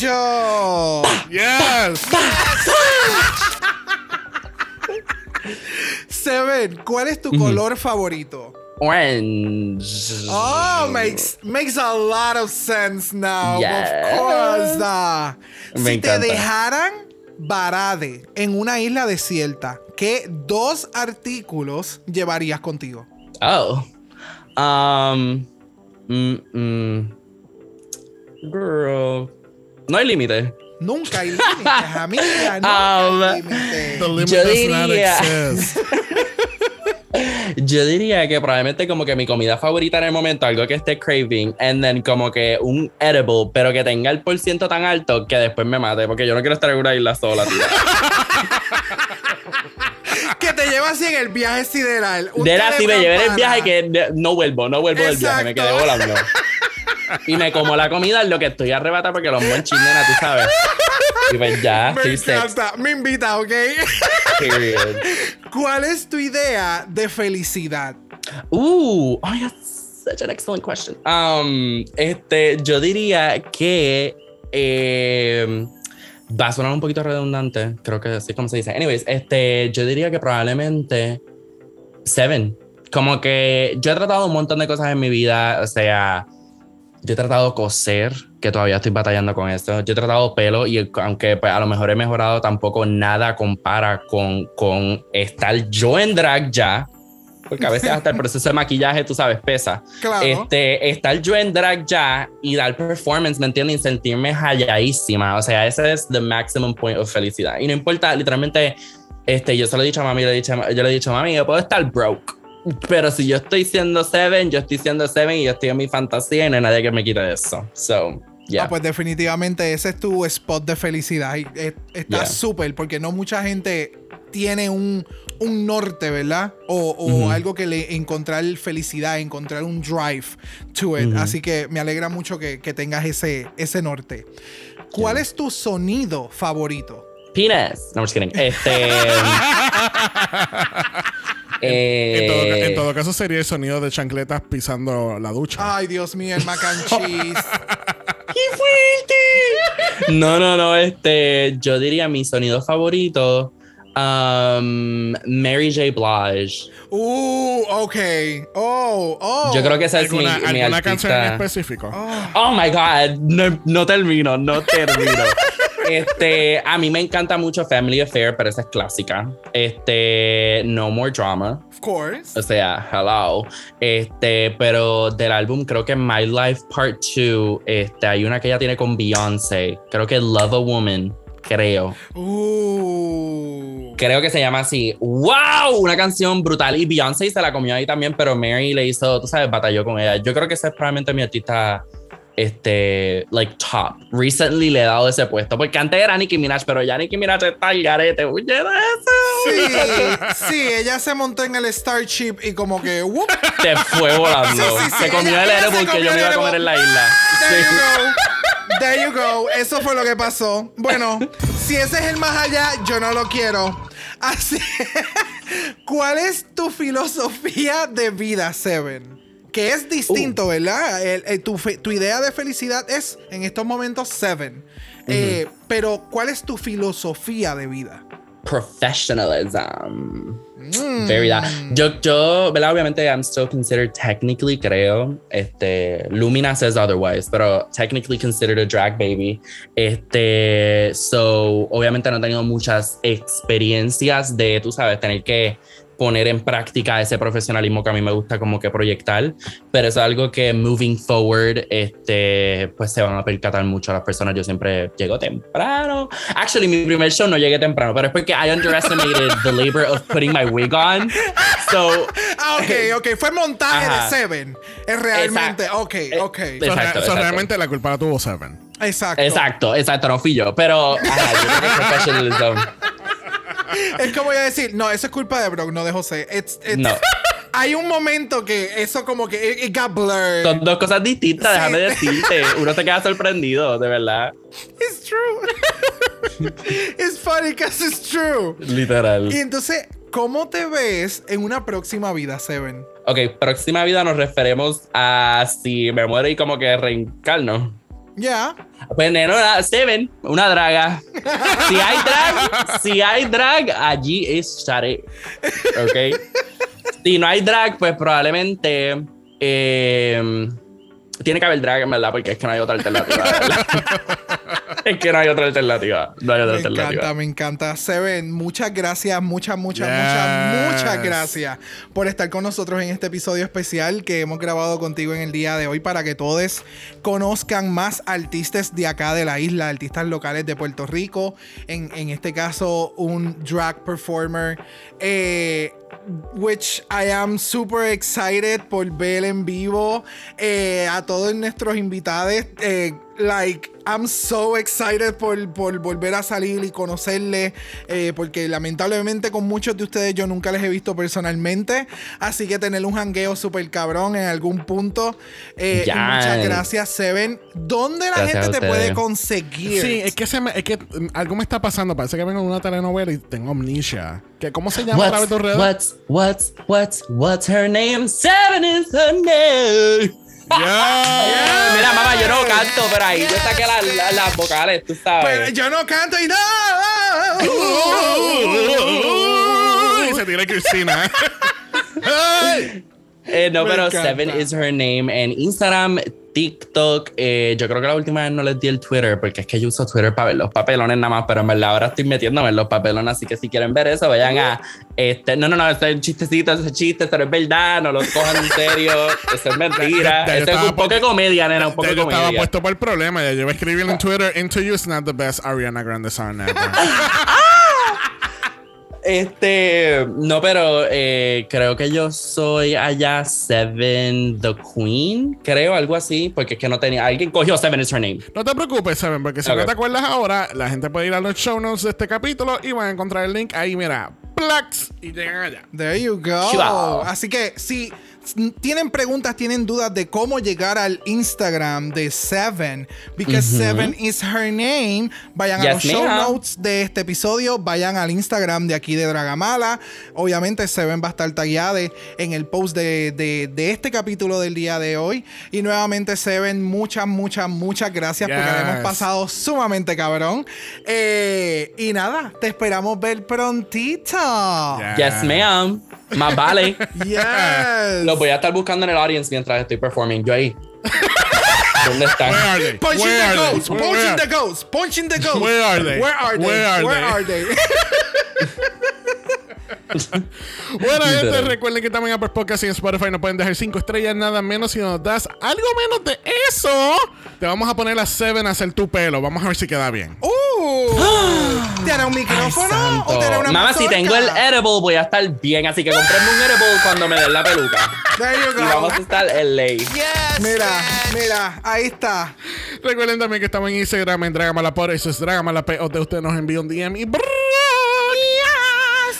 Rayo. Yes. Seven, ¿cuál es tu color favorito? Orange. Oh, makes, makes a lot of sense now. Yes. Of course. Me si encanta. te dejaran varade en una isla desierta, ¿qué dos artículos llevarías contigo? Oh. Um. mm, mm. Girl. No hay límite. Nunca hay límites, amiga. Nunca Um, hay límites. The limit Yo diría- exist. Yo diría que probablemente como que mi comida favorita en el momento, algo que esté craving, and then como que un edible, pero que tenga el por ciento tan alto que después me mate, porque yo no quiero estar en una isla sola, tío. Que te lleva así en el viaje sideral. De la si me llevé en el viaje que no vuelvo, no vuelvo del viaje, me quedé volando. Y me como la comida en lo que estoy arrebatada porque los monchis, nena, tú sabes. Y pues ya, Me encanta. Me invita, ¿ok? period. ¿Cuál es tu idea de felicidad? Uh, oh, that's such an excellent question. Um, este, yo diría que eh, va a sonar un poquito redundante, creo que así es como se dice. Anyways, este, yo diría que probablemente Seven. Como que yo he tratado un montón de cosas en mi vida, o sea, yo he tratado coser, que todavía estoy batallando con esto. Yo he tratado pelo y aunque pues, a lo mejor he mejorado, tampoco nada compara con, con estar yo en drag ya. Porque a veces hasta el proceso de maquillaje, tú sabes, pesa. Claro. Este, estar yo en drag ya y dar performance, ¿me entiendes? Y sentirme halladísima. O sea, ese es the maximum point of felicidad. Y no importa, literalmente, este, yo se lo he dicho a mami, yo le he dicho, yo le he dicho, mami, yo puedo estar broke. Pero si yo estoy siendo Seven, yo estoy siendo Seven y yo estoy en mi fantasía y no hay nadie que me quite eso. So, yeah. Ah, pues definitivamente ese es tu spot de felicidad. Está Yeah. súper porque no mucha gente tiene un, un norte, ¿verdad? O, o algo que le encontrar felicidad, encontrar un drive to it. Así que me alegra mucho que, que tengas ese, ese norte. ¿Cuál es tu sonido favorito? Penis. No, I'm just kidding. Este. En todo, ca- eh, en todo caso sería el sonido de chancletas pisando la ducha. Ay, Dios mío, el mac and cheese. ¡Qué fuerte! No, no, no, este, yo diría mi sonido favorito, um, Mary J. Blige. Uh, ok. Oh, oh. Yo creo que esa es mi, ¿Alguna, mi alguna canción en artista. específico? Oh. Oh my God, no, no termino, no termino. Este, a mí me encanta mucho Family Affair, pero esa es clásica. Este, No More Drama. Of course. O sea, hello. Este, pero del álbum creo que My Life Part 2, este, hay una que ella tiene con Beyoncé. Creo que Love a Woman, creo. Uh. Creo que se llama así. ¡Wow! Una canción brutal. Y Beyoncé se la comió ahí también, pero Mary le hizo, tú sabes, batalló con ella. Yo creo que ese es probablemente mi artista, este, like top. Recently le he dado ese puesto, porque antes era Nicki Minaj, pero ya Nicki Minaj está al garete. Oye, de eso. Sí, sí, ella se montó en el Starship y como que, whoop, Te fue volando. Sí, sí, sí, se comió el ella se edible que comió yo me iba a comer en la isla. There you go. There you go. Eso fue lo que pasó. Bueno, si ese es el más allá, yo no lo quiero. Así. ¿Cuál es tu filosofía de vida, Seven? Que es distinto, ¿verdad? El- el- tu, fe- tu idea de felicidad es en estos momentos Seven. Eh, pero, ¿cuál es tu filosofía de vida? professionalism. Very that. Yo, yo, ¿verdad? Obviamente, I'm still considered technically, creo. Este, Lumina says otherwise, pero technically considered a drag baby. Este, so, obviamente no he tenido muchas experiencias de, tú sabes, tener que poner en práctica ese profesionalismo que a mí me gusta como que proyectar, pero es algo que moving forward, este, pues se van a percatar mucho las personas. Yo siempre llego temprano. Actually, mi primer show no llegué temprano, pero es porque I underestimated the labor of putting my wig on. So, ah, ok, ok, fue montaje de Seven. Es realmente, exacto. ok, eh, ok. Exacto, so, realmente la culpa la tuvo Seven. Exacto. Exacto, exacto, no fui yo, pero ajá, yo professionalism. es como voy a decir, no, eso es culpa de Brock, no de José. no. Hay un momento que eso como que it, got blurred. Son dos cosas distintas, déjame decirte. Uno se queda sorprendido, de verdad. It's true. it's funny because it's true. Literal. Y entonces, ¿cómo te ves en una próxima vida, Seven? Ok, próxima vida nos referimos a si me muero y como que reencarno. Ya. Pues neno, Seven, una draga. Si hay drag, si hay drag, allí estaré. ¿Ok? Si no hay drag, pues probablemente. Eh, tiene que haber drag, en verdad, porque es que no hay otra alternativa. es que no hay otra alternativa. No hay otra me alternativa. Me encanta, me encanta. Seven, muchas gracias, muchas, muchas, muchas, muchas gracias por estar con nosotros en este episodio especial que hemos grabado contigo en el día de hoy para que todos conozcan más artistas de acá de la isla, artistas locales de Puerto Rico. En, en este caso, un drag performer. Eh, which I am super excited por ver en vivo eh, a todos nuestros invitados. Eh, like, I'm so excited por, por volver a salir y conocerle, eh, porque lamentablemente con muchos de ustedes yo nunca les he visto personalmente, así que tener un jangueo super cabrón en algún punto. Eh, muchas gracias, Seven. ¿Dónde la gente te puede conseguir? Sí, es que, se me, es que algo me está pasando, parece que vengo de una telenovela y tengo amnesia. ¿Cómo se llama what's, What's, what's, what's, what's her name? Seven is her name. Mira, mamá, yo no canto, pero ahí yo saqué las vocales, tú sabes. Pero yo no canto y no. y se tira Cristina. eh, no, pero Seven is her name en Instagram, TikTok. Eh, yo creo que la última vez no les di el Twitter porque es que yo uso Twitter para ver los papelones nada más, pero en verdad ahora estoy metiéndome en los papelones, así que si quieren ver eso, vayan a este. No, no, no, ese es un chistecito, ese chiste, pero es verdad, no lo cojan en serio, eso es mentira. Eso es un poco de comedia, nena, un poco de comedia. Yo estaba puesto por el problema, ya yo escribir en Twitter: Into You is not the best Ariana Grande song ever. Este, no, pero eh, creo que yo soy allá Seven the Queen, creo, algo así, porque es que no tenía. Alguien cogió Seven is her name. No te preocupes, Seven, porque si no te acuerdas ahora, la gente puede ir a los show notes de este capítulo y van a encontrar el link ahí, mira, Plax, y llegan allá. There you go. Así que si tienen preguntas, tienen dudas de cómo llegar al Instagram de Seven, because Seven is her name, vayan a los show notes de este episodio, vayan al Instagram de aquí de Dragamala. Obviamente, Seven va a estar tagueada en el post de, este capítulo del día de hoy. Y nuevamente, Seven, muchas, muchas, muchas gracias porque hemos pasado sumamente cabrón. Eh, y nada, te esperamos ver prontito. Yes, ma'am. Más vale. Yes. Lo voy a estar buscando en el audience mientras estoy performing. Yo ahí. ¿Dónde están? Where are they? Punching Where the ghosts. Punching the ghosts. Punching the ghosts. Where are they? Where are they? Where are Where they? are they? bueno, gente, recuerden que también Apple Podcast y en Spotify nos pueden dejar 5 estrellas, nada menos. Si nos das algo menos de eso, te vamos a poner a Seven a hacer tu pelo. Vamos a ver si queda bien. Uh, ¿Tiene un micrófono o tiene una Mamá, si tengo el edible, voy a estar bien. Así que comprenme un edible cuando me den la peluca. There you go. Y vamos a estar en ley. Yes, mira, mira, ahí está. Recuerden también que estamos en Instagram en Dragamalapod. Eso es Dragamalap. O de usted nos envía un DM y.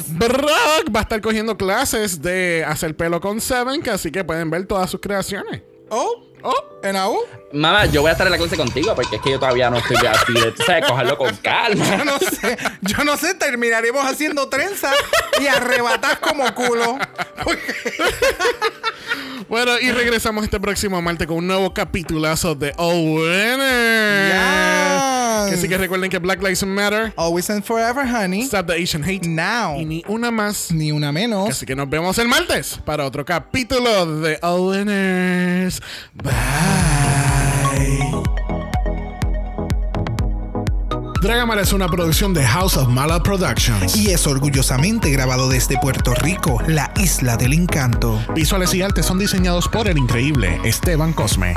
Brock va a estar cogiendo clases de hacer pelo con Seven, que así que pueden ver todas sus creaciones. Oh, oh, en AU. Mamá, yo voy a estar en la clase contigo porque es que yo todavía no estoy así de, tú sabes, cogerlo con calma. Yo no sé, yo no sé, terminaremos haciendo trenza y arrebatar como culo. bueno, y regresamos este próximo martes con un nuevo capitulazo de Oh Así que recuerden que Black Lives Matter. Always and forever, honey. Stop the Asian hate. Now. Y ni una más. Ni una menos. Así que nos vemos el martes para otro capítulo de All Winners. Bye. Dragamala es una producción de House of Mala Productions. Y es orgullosamente grabado desde Puerto Rico, la isla del encanto. Visuales y artes son diseñados por el increíble Esteban Cosme.